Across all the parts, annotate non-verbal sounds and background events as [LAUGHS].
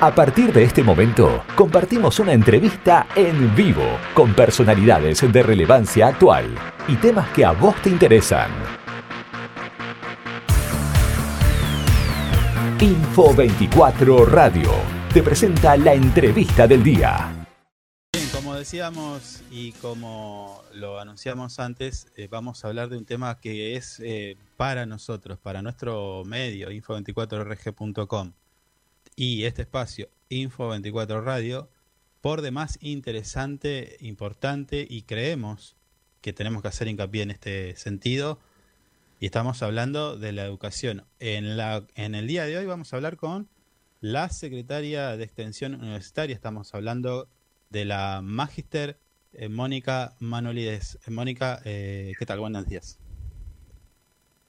A partir de este momento, compartimos una entrevista en vivo con personalidades de relevancia actual y temas que a vos te interesan. Info 24 Radio te presenta la entrevista del día. Bien, como decíamos y como lo anunciamos antes, eh, vamos a hablar de un tema que es eh, para nosotros, para nuestro medio, info24rg.com y este espacio Info24 Radio, por demás interesante, importante y creemos que tenemos que hacer hincapié en este sentido. Y estamos hablando de la educación. En, la, en el día de hoy vamos a hablar con la secretaria de Extensión Universitaria. Estamos hablando de la Magister eh, Mónica Manolides. Eh, Mónica, eh, ¿qué tal? Buenos días.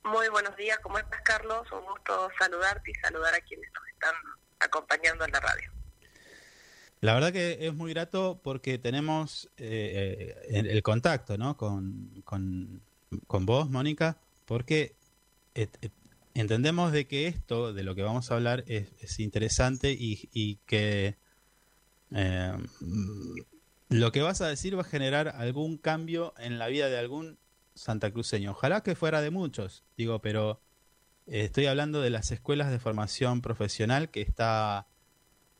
Muy buenos días, ¿cómo estás Carlos? Un gusto saludarte y saludar a quienes nos están acompañando en la radio. La verdad que es muy grato porque tenemos eh, eh, el, contacto ¿no? con, con, vos, Mónica, porque entendemos de que esto, de lo que vamos a hablar, es, interesante y, que eh, lo que vas a decir va a generar algún cambio en la vida de algún santacruceño. Ojalá que fuera de muchos, digo, pero estoy hablando de las escuelas de formación profesional que está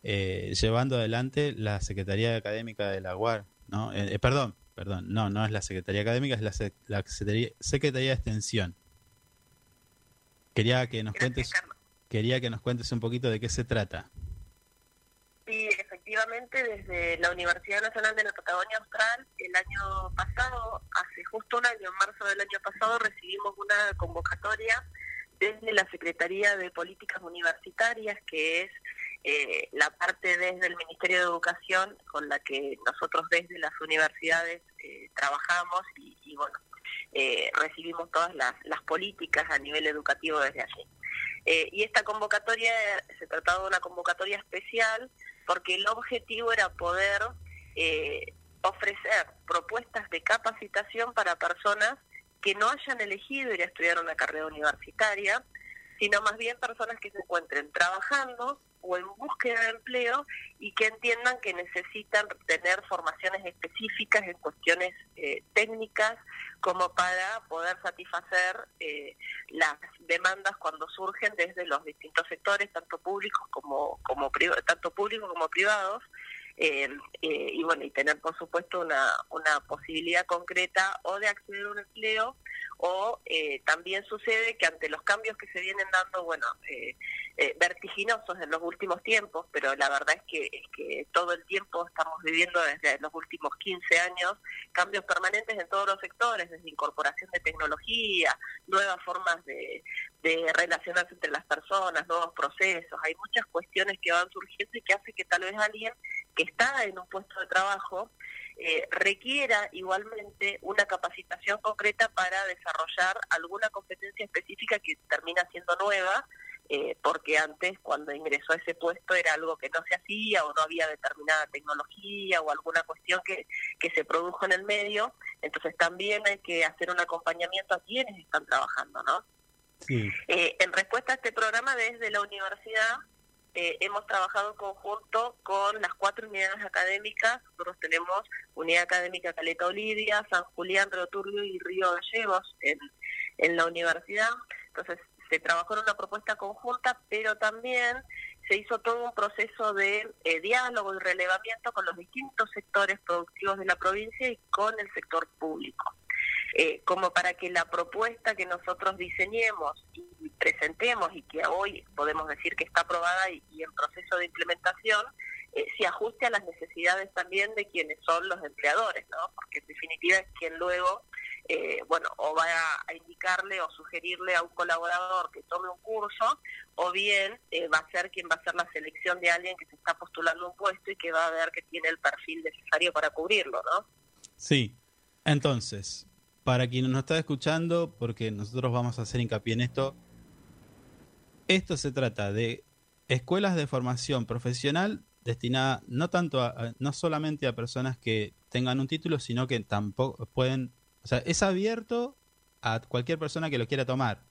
eh, llevando adelante la Secretaría Académica de la UAR. ¿no? Eh, eh, perdón, perdón, no, no es la Secretaría Académica, es la, Secretaría, de Extensión. Quería que nos cuentes, quería que nos cuentes un poquito de qué se trata. Sí, efectivamente, desde la Universidad Nacional de la Patagonia Austral, el año pasado, hace justo un año, en marzo del año pasado, recibimos una convocatoria desde la Secretaría de Políticas Universitarias, que es eh, la parte desde el Ministerio de Educación con la que nosotros desde las universidades eh, trabajamos y, bueno, eh, recibimos todas las, las, políticas a nivel educativo desde allí. y esta convocatoria se trataba de una convocatoria especial porque el objetivo era poder ofrecer propuestas de capacitación para personas que no hayan elegido ir a estudiar una carrera universitaria, sino más bien personas que se encuentren trabajando o en búsqueda de empleo y que entiendan que necesitan tener formaciones específicas en cuestiones eh, técnicas como para poder satisfacer eh, las demandas cuando surgen desde los distintos sectores, tanto públicos como, como tanto públicos como privados, eh, eh, y bueno, y tener por supuesto una, una posibilidad concreta o de acceder a un empleo o eh, también sucede que ante los cambios que se vienen dando, bueno, eh, eh, vertiginosos en los últimos tiempos, pero la verdad es que, es que todo el tiempo estamos viviendo desde los últimos 15 años cambios permanentes en todos los sectores, desde incorporación de tecnología, nuevas formas de, de relacionarse entre las personas, nuevos procesos, hay muchas cuestiones que van surgiendo y que hace que tal vez alguien que está en un puesto de trabajo eh, requiera igualmente una capacitación concreta para desarrollar alguna competencia específica que termina siendo nueva, eh, porque antes cuando ingresó a ese puesto era algo que no se hacía o no había determinada tecnología o alguna cuestión que, que se produjo en el medio, entonces también hay que hacer un acompañamiento a quienes están trabajando, ¿no? Sí. Eh, en respuesta a este programa desde la universidad eh, hemos trabajado en conjunto con las cuatro unidades académicas. Nosotros tenemos Unidad Académica Caleta Olivia, San Julián, Río Turbio y Río Gallegos en, en la universidad. Entonces, se trabajó en una propuesta conjunta, pero también se hizo todo un proceso de eh, diálogo y relevamiento con los distintos sectores productivos de la provincia y con el sector público. Eh, como para que la propuesta que nosotros diseñemos y presentemos y que hoy podemos decir que está aprobada y, en proceso de implementación, eh, se ajuste a las necesidades también de quienes son los empleadores, ¿no? Porque en definitiva es quien luego, eh, bueno, o va a, indicarle o sugerirle a un colaborador que tome un curso, o bien va a ser quien va a hacer la selección de alguien que se está postulando un puesto y que va a ver que tiene el perfil necesario para cubrirlo, ¿no? Sí. Entonces, para quien nos está escuchando, porque nosotros vamos a hacer hincapié en esto, esto se trata de escuelas de formación profesional destinada no tanto a, no solamente a personas que tengan un título, sino que tampoco pueden, o sea, es abierto a cualquier persona que lo quiera tomar.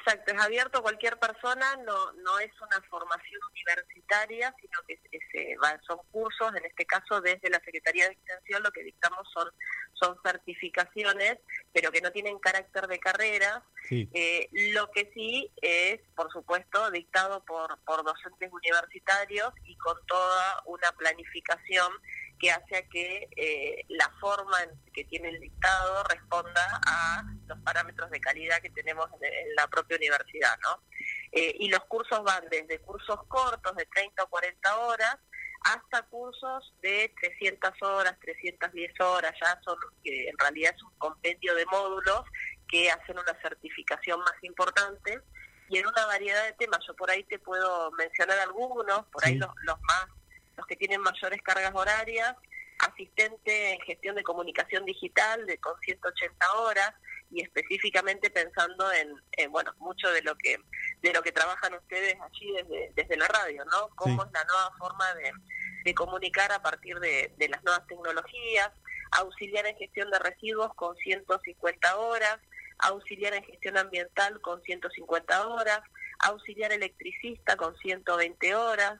Exacto, es abierto a cualquier persona, no, no es una formación universitaria, sino que se, son cursos, en este caso desde la Secretaría de Extensión lo que dictamos son, son certificaciones, pero que no tienen carácter de carrera. Eh, lo que sí es, por supuesto, dictado por, por docentes universitarios y con toda una planificación que hace que eh, la forma que tiene el dictado responda a los parámetros de calidad que tenemos en, la propia universidad, ¿no? Eh, y los cursos van desde cursos cortos de 30 o 40 horas hasta cursos de 300 horas, 310 horas, ya son, que en realidad es un compendio de módulos que hacen una certificación más importante y en una variedad de temas. Yo por ahí te puedo mencionar algunos, por ahí los, los más los que tienen mayores cargas horarias, asistente en gestión de comunicación digital de con 180 horas y específicamente pensando en, bueno mucho de lo que de lo que trabajan ustedes allí desde, desde la radio no cómo es la nueva forma de, de comunicar a partir de, de, las nuevas tecnologías auxiliar en gestión de residuos con 150 horas auxiliar en gestión ambiental con 150 horas auxiliar electricista con 120 horas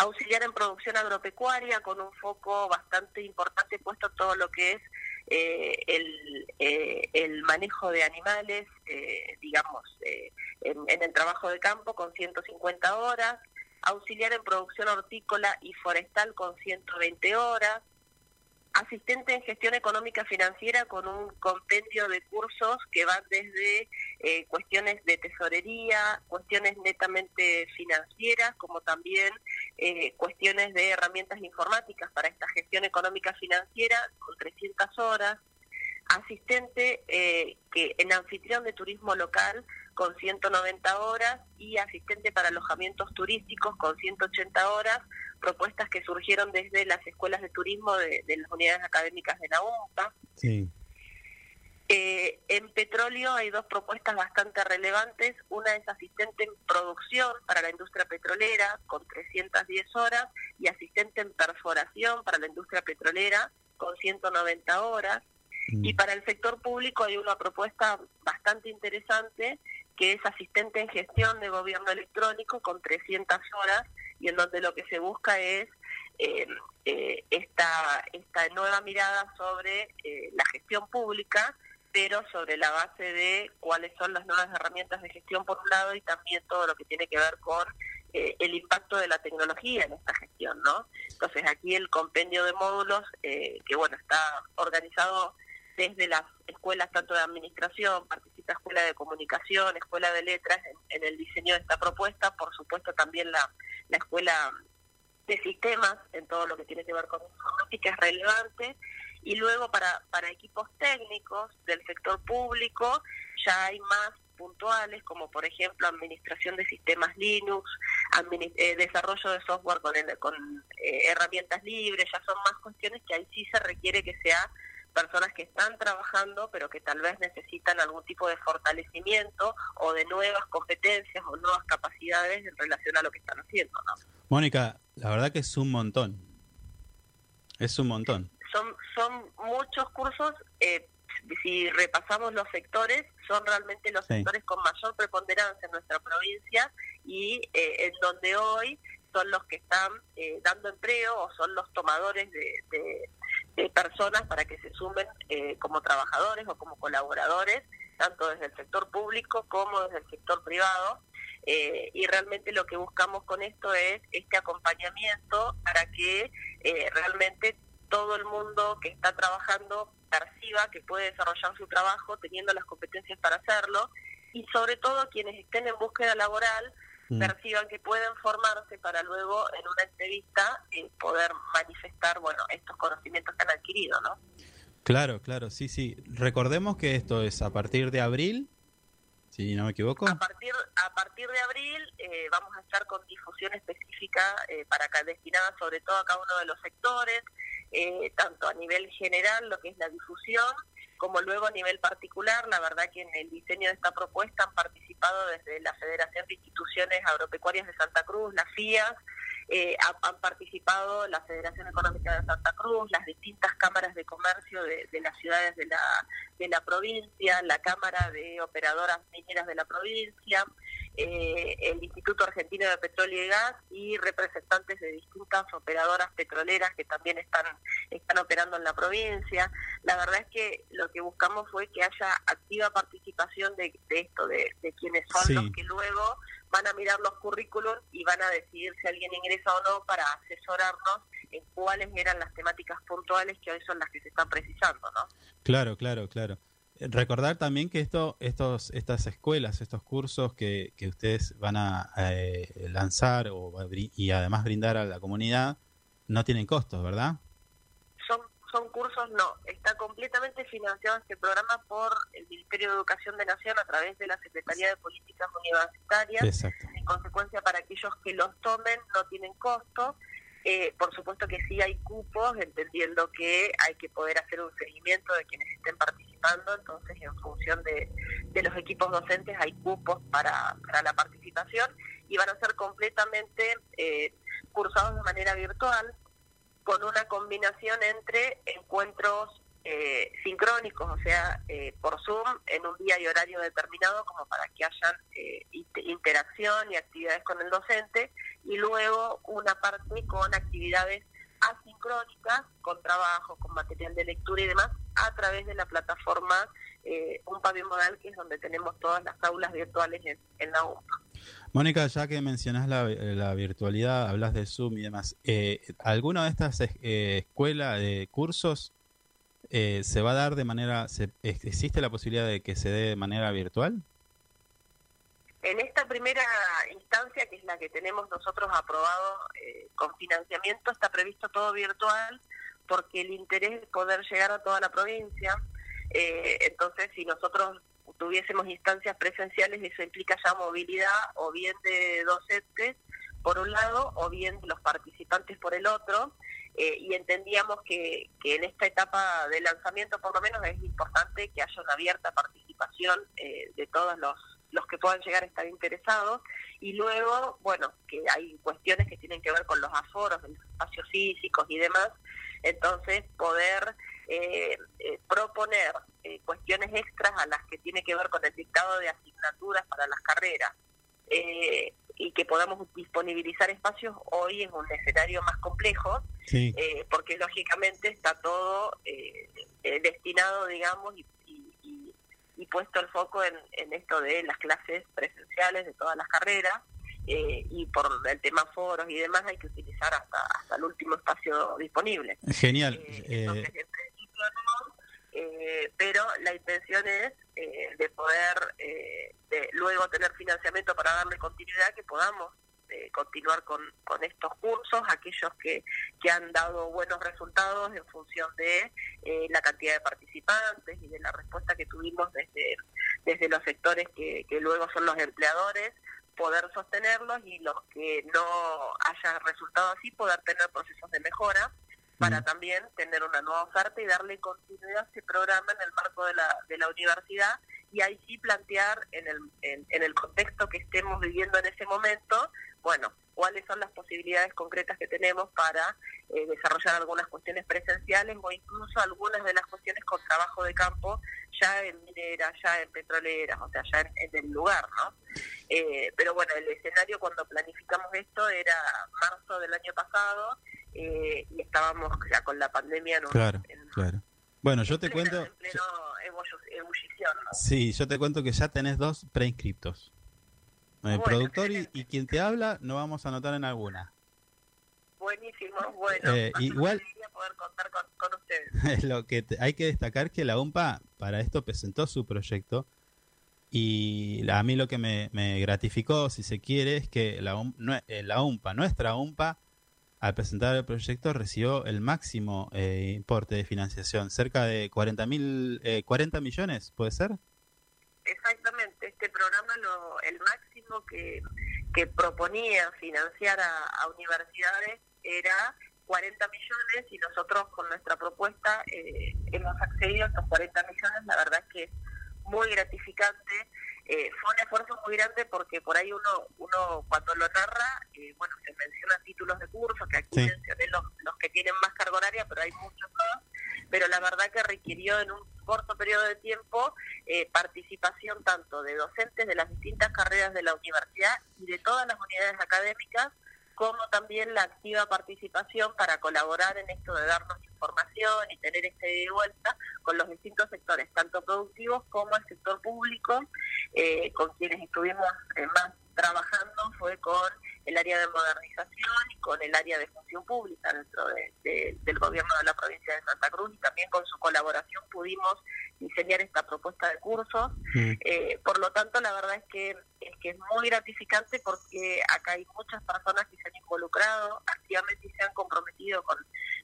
auxiliar en producción agropecuaria con un foco bastante importante puesto todo lo que es eh, el, eh, el, manejo de animales, eh, digamos, en, el trabajo de campo con 150 horas, auxiliar en producción hortícola y forestal con 120 horas, asistente en gestión económica financiera con un compendio de cursos que van desde eh, cuestiones de tesorería, cuestiones netamente financieras, como también eh, cuestiones de herramientas informáticas para esta gestión económica financiera con 300 horas, asistente eh, que en anfitrión de turismo local con 190 horas y asistente para alojamientos turísticos con 180 horas, propuestas que surgieron desde las escuelas de turismo de, las unidades académicas de la UNPA. Eh, en petróleo hay dos propuestas bastante relevantes. Una es asistente en producción para la industria petrolera con 310 horas y asistente en perforación para la industria petrolera con 190 horas. Mm. Y para el sector público hay una propuesta bastante interesante que es asistente en gestión de gobierno electrónico con 300 horas y en donde lo que se busca es eh, eh, esta, esta nueva mirada sobre eh, la gestión pública, pero sobre la base de cuáles son las nuevas herramientas de gestión por un lado y también todo lo que tiene que ver con el impacto de la tecnología en esta gestión, ¿no? Entonces aquí el compendio de módulos, que bueno, está organizado desde las escuelas tanto de administración, participa Escuela de Comunicación, Escuela de Letras en, el diseño de esta propuesta, por supuesto también la, la Escuela de Sistemas en todo lo que tiene que ver con informática es relevante. Y luego para, para equipos técnicos del sector público ya hay más puntuales como por ejemplo administración de sistemas Linux, eh, desarrollo de software con, con eh, herramientas libres, ya son más cuestiones que ahí sí se requiere que sea personas que están trabajando pero que tal vez necesitan algún tipo de fortalecimiento o de nuevas competencias o nuevas capacidades en relación a lo que están haciendo. ¿no? Mónica, la verdad que es un montón. Es un montón. Son, son muchos cursos. Eh, si repasamos los sectores, son realmente los sectores con mayor preponderancia en nuestra provincia y eh, en donde hoy son los que están eh, dando empleo o son los tomadores de, personas para que se sumen eh, como trabajadores o como colaboradores, tanto desde el sector público como desde el sector privado. Eh, y realmente lo que buscamos con esto es este acompañamiento para que realmente todo el mundo que está trabajando perciba que puede desarrollar su trabajo teniendo las competencias para hacerlo y sobre todo quienes estén en búsqueda laboral. Perciban que pueden formarse para luego en una entrevista eh, poder manifestar bueno estos conocimientos que han adquirido no claro claro sí sí. Recordemos que esto es a partir de abril si no me equivoco. A partir a partir de abril eh, vamos a estar con difusión específica eh, para destinada sobre todo a cada uno de los sectores tanto a nivel general lo que es la difusión como luego a nivel particular, la verdad que en el diseño de esta propuesta han participado desde la Federación de Instituciones Agropecuarias de Santa Cruz, la FIAS, eh, han participado la Federación Económica de Santa Cruz, las distintas cámaras de comercio de, las ciudades de la, de la provincia, la Cámara de Operadoras Mineras de la provincia, eh, el Instituto Argentino de Petróleo y Gas y representantes de distintas operadoras petroleras que también están, están operando en la provincia. La verdad es que lo que buscamos fue que haya activa participación de, esto, de, quienes son los que luego van a mirar los currículos y van a decidir si alguien ingresa o no para asesorarnos en cuáles eran las temáticas puntuales que hoy son las que se están precisando, ¿no? Claro, claro, claro. Recordar también que esto, estos, estas escuelas, estos cursos que, que ustedes van a eh, lanzar o, y además brindar a la comunidad no tienen costos, ¿verdad? Son, son cursos, no. Está completamente financiado este programa por el Ministerio de Educación de Nación a través de la Secretaría de Políticas Universitarias. Exacto. En consecuencia, para aquellos que los tomen, no tienen costo eh, por supuesto que sí hay cupos, entendiendo que hay que poder hacer un seguimiento de quienes estén participando, entonces en función de, los equipos docentes hay cupos para, para, la participación y van a ser completamente eh, cursados de manera virtual con una combinación entre encuentros eh, sincrónicos, o sea, eh, por Zoom, en un día y horario determinado, como para que hayan eh, interacción y actividades con el docente, y luego una parte con actividades asincrónicas, con trabajo, con material de lectura y demás, a través de la plataforma eh, Un Modal, que es donde tenemos todas las aulas virtuales en, la UMPA. Mónica, ya que mencionas la, virtualidad, hablas de Zoom y demás, eh, ¿alguna de estas escuelas de cursos eh, ¿se va a dar de manera, se, existe la posibilidad de que se dé de manera virtual? En esta primera instancia, que es la que tenemos nosotros aprobado eh, con financiamiento, está previsto todo virtual porque el interés es poder llegar a toda la provincia. Eh, entonces, si nosotros tuviésemos instancias presenciales, eso implica ya movilidad o bien de docentes por un lado o bien los participantes por el otro. Eh, y entendíamos que, que, en esta etapa de lanzamiento por lo menos es importante que haya una abierta participación eh, de todos los, los que puedan llegar a estar interesados y luego, bueno, que hay cuestiones que tienen que ver con los aforos, los espacios físicos y demás, entonces poder eh, proponer cuestiones extras a las que tiene que ver con el dictado de asignaturas para las carreras. Eh, y que podamos disponibilizar espacios hoy en un escenario más complejo, eh, porque lógicamente está todo eh, eh, destinado, digamos, y, puesto el foco en, esto de las clases presenciales de todas las carreras, y por el tema foros y demás hay que utilizar hasta, hasta el último espacio disponible. Genial. entonces, en principio no, pero la intención es de poder luego tener financiamiento para darle continuidad, que podamos eh, continuar con, con estos cursos, aquellos que, que han dado buenos resultados en función de eh, la cantidad de participantes y de la respuesta que tuvimos desde, desde los sectores que, que luego son los empleadores, poder sostenerlos y los que no haya resultado así, poder tener procesos de mejora para también tener una nueva oferta y darle continuidad a este programa en el marco de la, de la universidad y ahí sí plantear en el, en, el contexto que estemos viviendo en ese momento, bueno, cuáles son las posibilidades concretas que tenemos para eh, desarrollar algunas cuestiones presenciales o incluso algunas de las cuestiones con trabajo de campo ya en mineras, ya en petroleras, o sea, ya en, el lugar, ¿no? Eh, pero bueno, el escenario cuando planificamos esto era marzo del año pasado eh, y estábamos ya con la pandemia en, claro, claro. Bueno, yo te cuento... Sí, yo te cuento que ya tenés dos preinscriptos. El productor y, quien te habla no vamos a anotar en alguna. Buenísimo, bueno. Eh, igual, poder contar con, ustedes. [LAUGHS] lo que hay que destacar que la UMPA para esto presentó su proyecto y a mí lo que me, gratificó, si se quiere, es que la, eh, la UMPA, nuestra UMPA, al presentar el proyecto recibió el máximo eh, importe de financiación, cerca de 40, mil, 40 eh, millones, ¿puede ser? Exactamente, este programa lo, el máximo que, que proponía financiar a, universidades era 40 millones y nosotros con nuestra propuesta eh, hemos accedido a estos 40 millones, la verdad es que es muy gratificante eh, fue un esfuerzo muy grande porque por ahí uno uno cuando lo narra, eh, bueno, se menciona a título títulos de curso, que aquí mencioné los, los que tienen más carga horaria, pero hay muchos más, pero la verdad que requirió en un corto periodo de tiempo eh, participación tanto de docentes de las distintas carreras de la universidad y de todas las unidades académicas, como también la activa participación para colaborar en esto de darnos información y tener este de vuelta con los distintos sectores, tanto productivos como el sector público, eh, con quienes estuvimos eh, más trabajando fue con el área de modernización y con el área de función pública dentro del gobierno de la provincia de Santa Cruz y también con su colaboración pudimos diseñar esta propuesta de cursos. Mm. Eh, por lo tanto, la verdad es que, es que es muy gratificante porque acá hay muchas personas que se han involucrado activamente y se han comprometido con,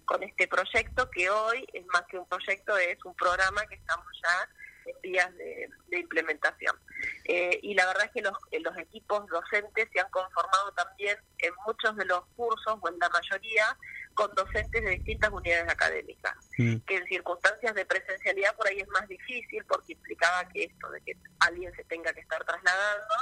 con este proyecto que hoy es más que un proyecto, es un programa que estamos ya en vías de, implementación. Eh, y la verdad es que los, los equipos docentes se han conformado también en muchos de los cursos, o en la mayoría, con docentes de distintas unidades académicas, mm. que en circunstancias de presencialidad por ahí es más difícil porque implicaba que esto de que alguien se tenga que estar trasladando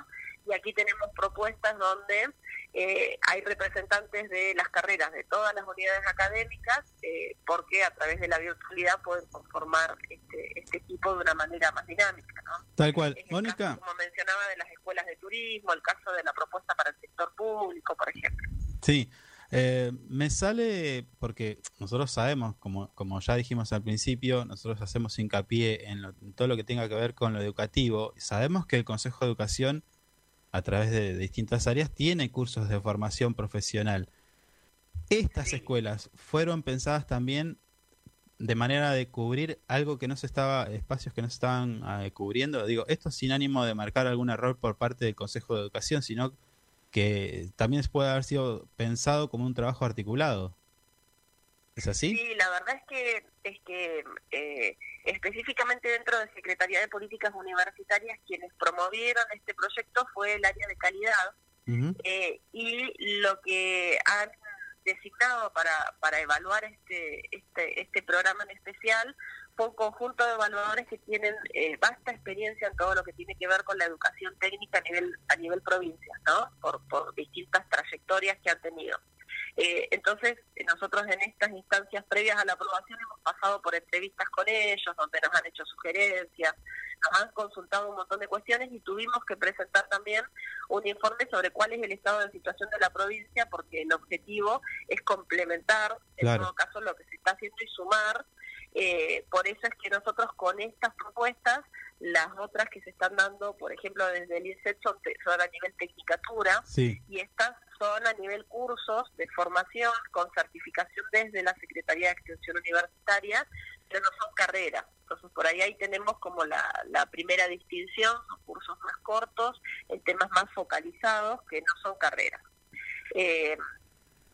y aquí tenemos propuestas donde eh, hay representantes de las carreras de todas las unidades académicas eh, porque a través de la virtualidad pueden conformar este, este equipo de una manera más dinámica. ¿no? Tal cual. Mónica. como mencionaba, de las escuelas de turismo, el caso de la propuesta para el sector público, por ejemplo. Sí. Eh, me sale porque nosotros sabemos, como, como ya dijimos al principio, nosotros hacemos hincapié en, todo lo que tenga que ver con lo educativo. Sabemos que el Consejo de Educación, a través de, distintas áreas, tiene cursos de formación profesional. Estas escuelas fueron pensadas también de manera de cubrir algo que no se estaba, espacios que no se estaban eh, cubriendo. Digo, esto sin ánimo de marcar algún error por parte del Consejo de Educación, sino que también puede haber sido pensado como un trabajo articulado. ¿Es así? Sí, la verdad es que es que eh, específicamente dentro de Secretaría de Políticas Universitarias quienes promovieron este proyecto fue el área de calidad eh, y lo que han designado para, para evaluar este, este, este programa en especial fue un conjunto de evaluadores que tienen eh, vasta experiencia en todo lo que tiene que ver con la educación técnica a nivel a nivel provincia, ¿no? Por, por distintas trayectorias que han tenido. Eh, entonces, nosotros en estas instancias previas a la aprobación hemos pasado por entrevistas con ellos, donde nos han hecho sugerencias, nos han consultado un montón de cuestiones y tuvimos que presentar también un informe sobre cuál es el estado de situación de la provincia, porque el objetivo es complementar, en todo caso, lo que se está haciendo y sumar. Eh, por eso es que nosotros con estas propuestas, las otras que se están dando, por ejemplo, desde el INSET son, a nivel tecnicatura y estas son a nivel cursos de formación con certificación desde la Secretaría de Extensión Universitaria, pero no son carreras. Entonces, por ahí ahí tenemos como la, primera distinción, son cursos más cortos, en temas más focalizados, que no son carreras. Eh,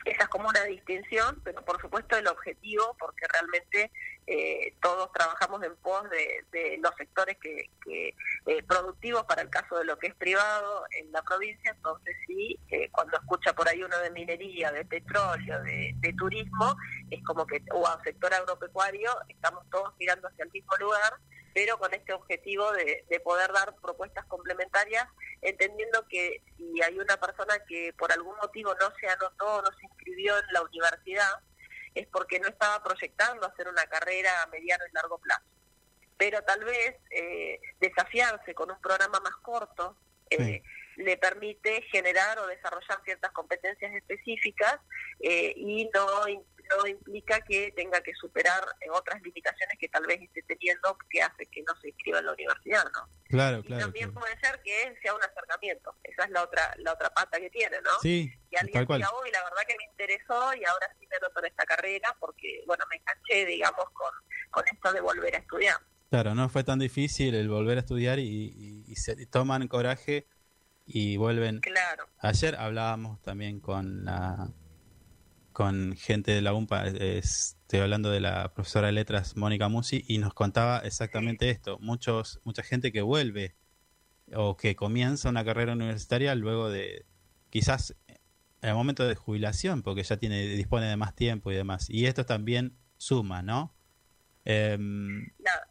esa es como una distinción, pero por supuesto el objetivo, porque realmente eh, todos trabajamos en pos de, los sectores que, eh, productivos para el caso de lo que es privado en la provincia, entonces sí, eh, cuando escucha por ahí uno de minería, de petróleo, de, turismo, es como que, o a sector agropecuario, estamos todos mirando hacia el mismo lugar, pero con este objetivo de, de poder dar propuestas complementarias, entendiendo que si hay una persona que por algún motivo no se anotó, no se inscribió en la universidad, es porque no estaba proyectando hacer una carrera a mediano y largo plazo. Pero tal vez eh, desafiarse con un programa más corto eh, le permite generar o desarrollar ciertas competencias específicas eh, y no no implica que tenga que superar otras limitaciones que tal vez esté teniendo que hace que no se inscriba en la universidad, ¿no? Claro, y también puede ser que sea un acercamiento, esa es la otra la otra pata que tiene, ¿no? Sí, que alguien diga, uy, la verdad que me interesó y ahora sí me noto en esta carrera porque, bueno, me enganché, digamos, con, con esto de volver a estudiar. Claro, no fue tan difícil el volver a estudiar y, y se toman coraje y vuelven. Claro. Ayer hablábamos también con la con gente de la UMPA, estoy hablando de la profesora de letras Mónica Musi, y nos contaba exactamente esto. Muchos, mucha gente que vuelve o que comienza una carrera universitaria luego de quizás en el momento de jubilación, porque ya tiene dispone de más tiempo y demás. Y esto también suma, ¿no? Em, la,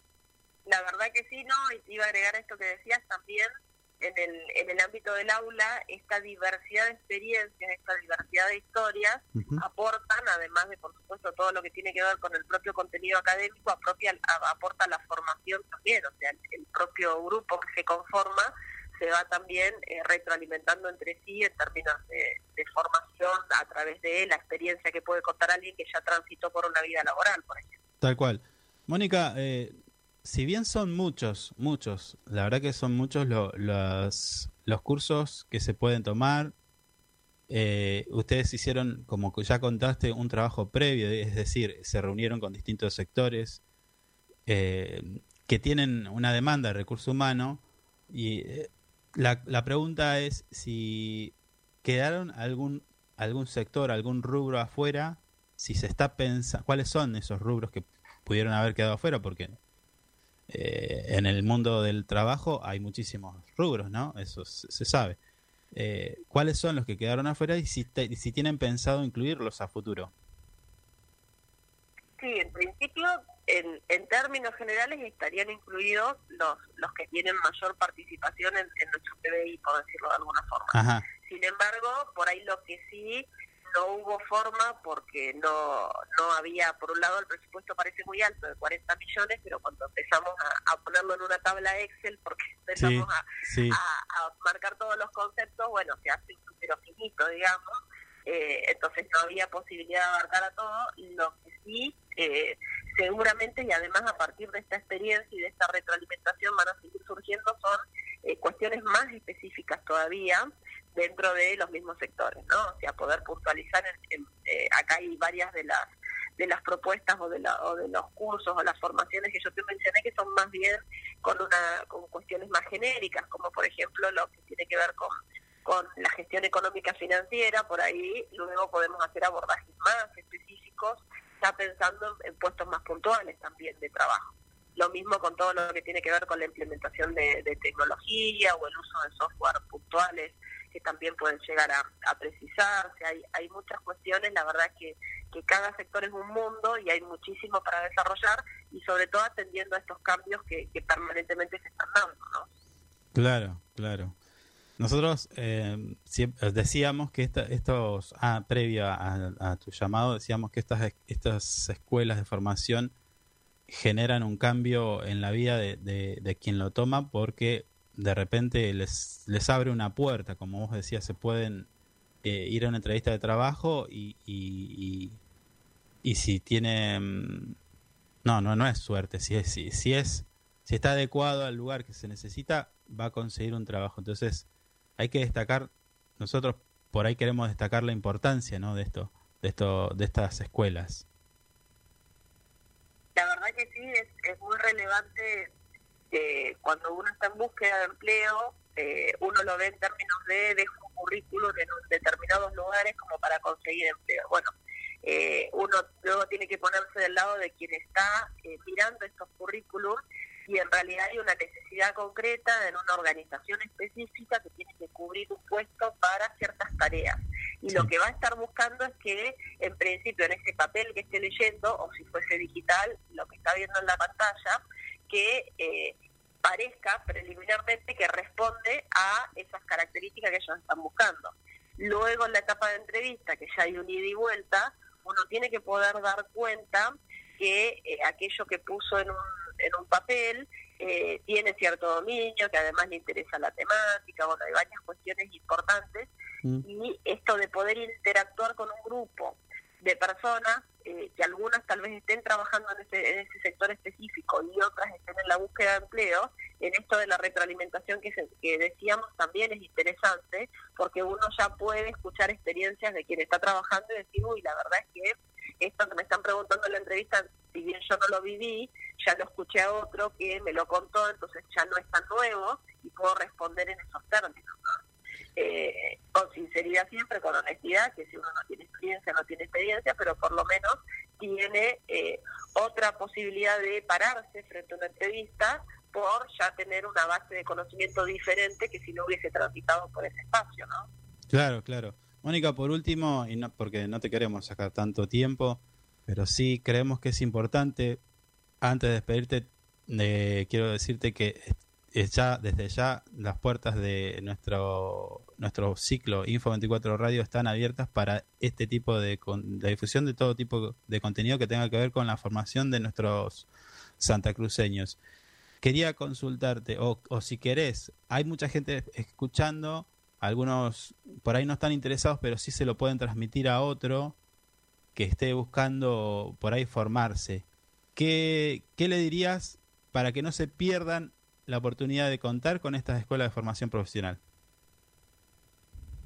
la, verdad que sí, ¿no? Y iba a agregar esto que decías también, en el, en el ámbito del aula, esta diversidad de experiencias, esta diversidad de historias, aportan, además de, por supuesto, todo lo que tiene que ver con el propio contenido académico, apropia, aporta la formación también, o sea, el, propio grupo que se conforma se va también eh, retroalimentando entre sí en términos de, formación a través de la experiencia que puede contar alguien que ya transitó por una vida laboral, por ejemplo. Tal cual. Mónica, eh, si bien son muchos, muchos, la verdad que son muchos los, los cursos que se pueden tomar, eh, ustedes hicieron, como ya contaste, un trabajo previo, es decir, se reunieron con distintos sectores eh, que tienen una demanda de recurso humano y eh, la, la pregunta es si quedaron algún, algún sector, algún rubro afuera, si se está pensando, cuáles son esos rubros que pudieron haber quedado afuera, porque eh, en el mundo del trabajo hay muchísimos rubros, ¿no? Eso se, sabe. Eh, ¿Cuáles son los que quedaron afuera y si, si tienen pensado incluirlos a futuro? Sí, en principio, en, en, términos generales, estarían incluidos los, los que tienen mayor participación en, en nuestro PBI, por decirlo de alguna forma. Sin embargo, por ahí lo que sí no hubo forma porque no, no había, por un lado el presupuesto parece muy alto, de 40 millones, pero cuando empezamos a, ponerlo en una tabla Excel, porque [LAUGHS] empezamos a, A, marcar todos los conceptos, bueno, se hace un número finito, digamos, eh, entonces no había posibilidad de abarcar a todo, lo que sí, eh, seguramente, y además a partir de esta experiencia y de esta retroalimentación van a seguir surgiendo, son eh, cuestiones más específicas todavía, dentro de los mismos sectores, ¿no? O sea, poder puntualizar, eh, acá hay varias de las de las propuestas o de, la, o de los cursos o las formaciones que yo te mencioné que son más bien con una con cuestiones más genéricas, como por ejemplo lo que tiene que ver con con la gestión económica financiera, por ahí luego podemos hacer abordajes más específicos, ya pensando en puestos más puntuales también de trabajo. Lo mismo con todo lo que tiene que ver con la implementación de tecnología o el uso de software puntuales que también pueden llegar a, precisarse. Hay, hay muchas cuestiones, la verdad que, que cada sector es un mundo y hay muchísimo para desarrollar y sobre todo atendiendo a estos cambios que, permanentemente se están dando. ¿no? Claro, claro. Nosotros eh, decíamos que esta, estos, ah, previo a, tu llamado, decíamos que estas, estas escuelas de formación generan un cambio en la vida de quien lo toma porque de repente les, les abre una puerta, como vos decías, se pueden eh, ir a una entrevista de trabajo y, y, y, si tienen... No, no, no es suerte, si es, si, si, es, si está adecuado al lugar que se necesita, va a conseguir un trabajo. Entonces, hay que destacar, nosotros por ahí queremos destacar la importancia ¿no? de esto, de esto, de estas escuelas. La verdad que sí, es, es muy relevante eh, cuando uno está en búsqueda de empleo, eh, uno lo ve en términos de dejar un currículum en determinados lugares como para conseguir empleo. Bueno, eh, uno luego tiene que ponerse del lado de quien está eh, mirando estos currículums y en realidad hay una necesidad concreta en una organización específica que tiene que cubrir un puesto para ciertas tareas. Y lo que va a estar buscando es que, en principio, en ese papel que esté leyendo, o si fuese digital, lo que está viendo en la pantalla, que eh, parezca preliminarmente que responde a esas características que ellos están buscando. Luego en la etapa de entrevista, que ya hay un ida y vuelta, uno tiene que poder dar cuenta que eh, aquello que puso en un, en un papel eh, tiene cierto dominio, que además le interesa la temática, bueno, hay varias cuestiones importantes, mm. y esto de poder interactuar con un grupo de personas eh, que algunas tal vez estén trabajando en ese, en ese sector específico y otras la búsqueda de empleo, en esto de la retroalimentación que, que decíamos también es interesante, porque uno ya puede escuchar experiencias de quien está trabajando y decir, uy, la verdad es que esto que me están preguntando en la entrevista, si bien yo no lo viví, ya lo escuché a otro que me lo contó, entonces ya no es tan nuevo y puedo responder en esos términos. Eh, con sinceridad siempre, con honestidad, que si uno no tiene experiencia, no tiene experiencia, pero por lo menos tiene eh, otra posibilidad de pararse frente a una entrevista por ya tener una base de conocimiento diferente que si no hubiese transitado por ese espacio, ¿no? Claro, claro. Mónica, por último, y no, porque no te queremos sacar tanto tiempo, pero sí creemos que es importante, antes de despedirte, quiero decirte que ya desde ya las puertas de nuestro nuestro ciclo Info 24 Radio están abiertas para este tipo de la difusión de todo tipo de contenido que tenga que ver con la formación de nuestros santacruceños. Quería consultarte, o, o si querés, hay mucha gente escuchando, algunos por ahí no están interesados, pero sí se lo pueden transmitir a otro que esté buscando por ahí formarse. ¿Qué, qué le dirías para que no se pierdan la oportunidad de contar con estas escuelas de formación profesional?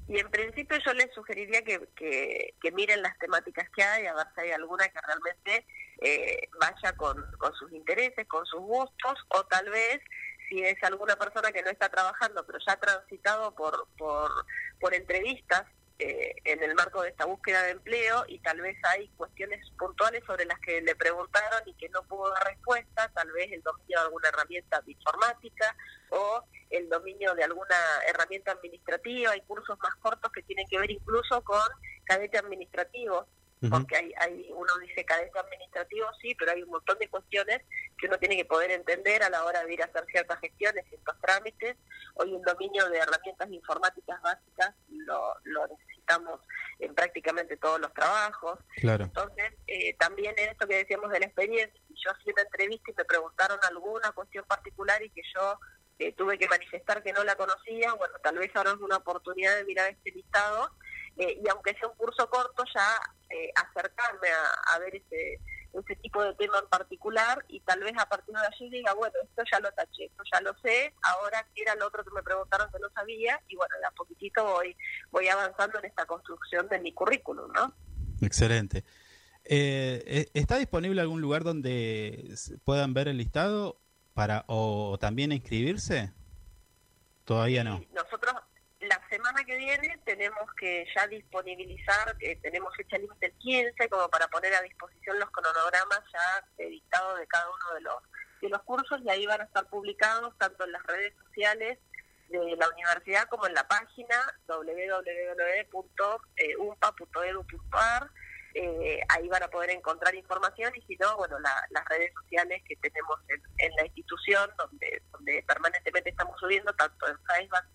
Y en principio yo les sugeriría que, que, miren las temáticas que hay, a ver si hay alguna que realmente eh, vaya con, con sus intereses, con sus gustos, o tal vez si es alguna persona que no está trabajando, pero ya ha transitado por, por, por entrevistas eh, en el marco de esta búsqueda de empleo y tal vez hay cuestiones puntuales sobre las que le preguntaron y que no pudo dar respuesta, tal vez el dominio de alguna herramienta informática o el dominio de alguna herramienta administrativa, hay cursos más cortos que tienen que ver incluso con cadete administrativo, porque hay, hay, uno dice cadete administrativo, sí, pero hay un montón de cuestiones que uno tiene que poder entender a la hora de ir a hacer ciertas gestiones, ciertos trámites. Hoy un dominio de herramientas informáticas básicas lo, lo necesitamos en prácticamente todos los trabajos. Claro. Entonces, eh, también en esto que decíamos de la experiencia, yo hacía una entrevista y me preguntaron alguna cuestión particular y que yo eh, tuve que manifestar que no la conocía, bueno, tal vez ahora es una oportunidad de mirar este listado eh, y aunque sea un curso corto, ya eh, acercarme a, ver ese, ese tipo de tema en particular y tal vez a partir de allí diga, bueno, esto ya lo taché, esto ya lo sé, ahora qué era lo otro que me preguntaron que no sabía y bueno, de a poquitito voy, voy avanzando en esta construcción de mi currículum, ¿no? Excelente. Eh, ¿Está disponible algún lugar donde puedan ver el listado para o también inscribirse? Todavía no. Nosotros viene tenemos que ya disponibilizar, que tenemos fecha límite el 15, como para poner a disposición los cronogramas ya editados de cada uno de los, de los cursos y ahí van a estar publicados tanto en las redes sociales de la universidad como en la página www.umpa.edu.ar eh, ahí van a poder encontrar información y si no, bueno, las redes sociales que tenemos en, la institución, donde, donde permanentemente estamos subiendo, tanto en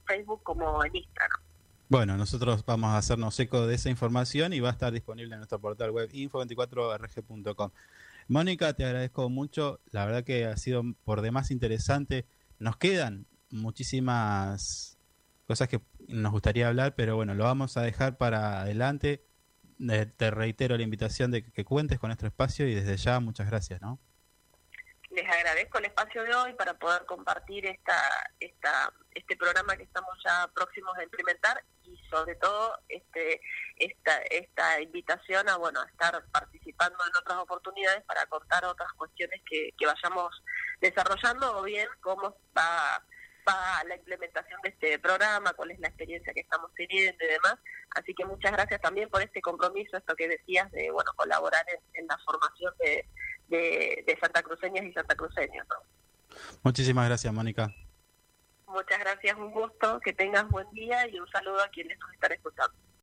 Facebook como en Instagram. Bueno, nosotros vamos a hacernos eco de esa información y va a estar disponible en nuestro portal web info24rg.com. Mónica, te agradezco mucho, la verdad que ha sido por demás interesante. Nos quedan muchísimas cosas que nos gustaría hablar, pero bueno, lo vamos a dejar para adelante te reitero la invitación de que, cuentes con nuestro espacio y desde ya muchas gracias, ¿no? Agradezco el espacio de hoy para poder compartir esta, esta, este programa que estamos ya próximos a implementar y sobre todo este, esta, esta invitación a bueno a estar participando en otras oportunidades para contar otras cuestiones que, que vayamos desarrollando o bien cómo va va la implementación de este programa, cuál es la experiencia que estamos teniendo y demás. Así que muchas gracias también por este compromiso, esto que decías de bueno colaborar en, la formación de, de, de Santa Cruceñas y Santa Cruceños. Muchísimas gracias, Mónica. Muchas gracias, un gusto, que tengas buen día y un saludo a quienes nos están escuchando.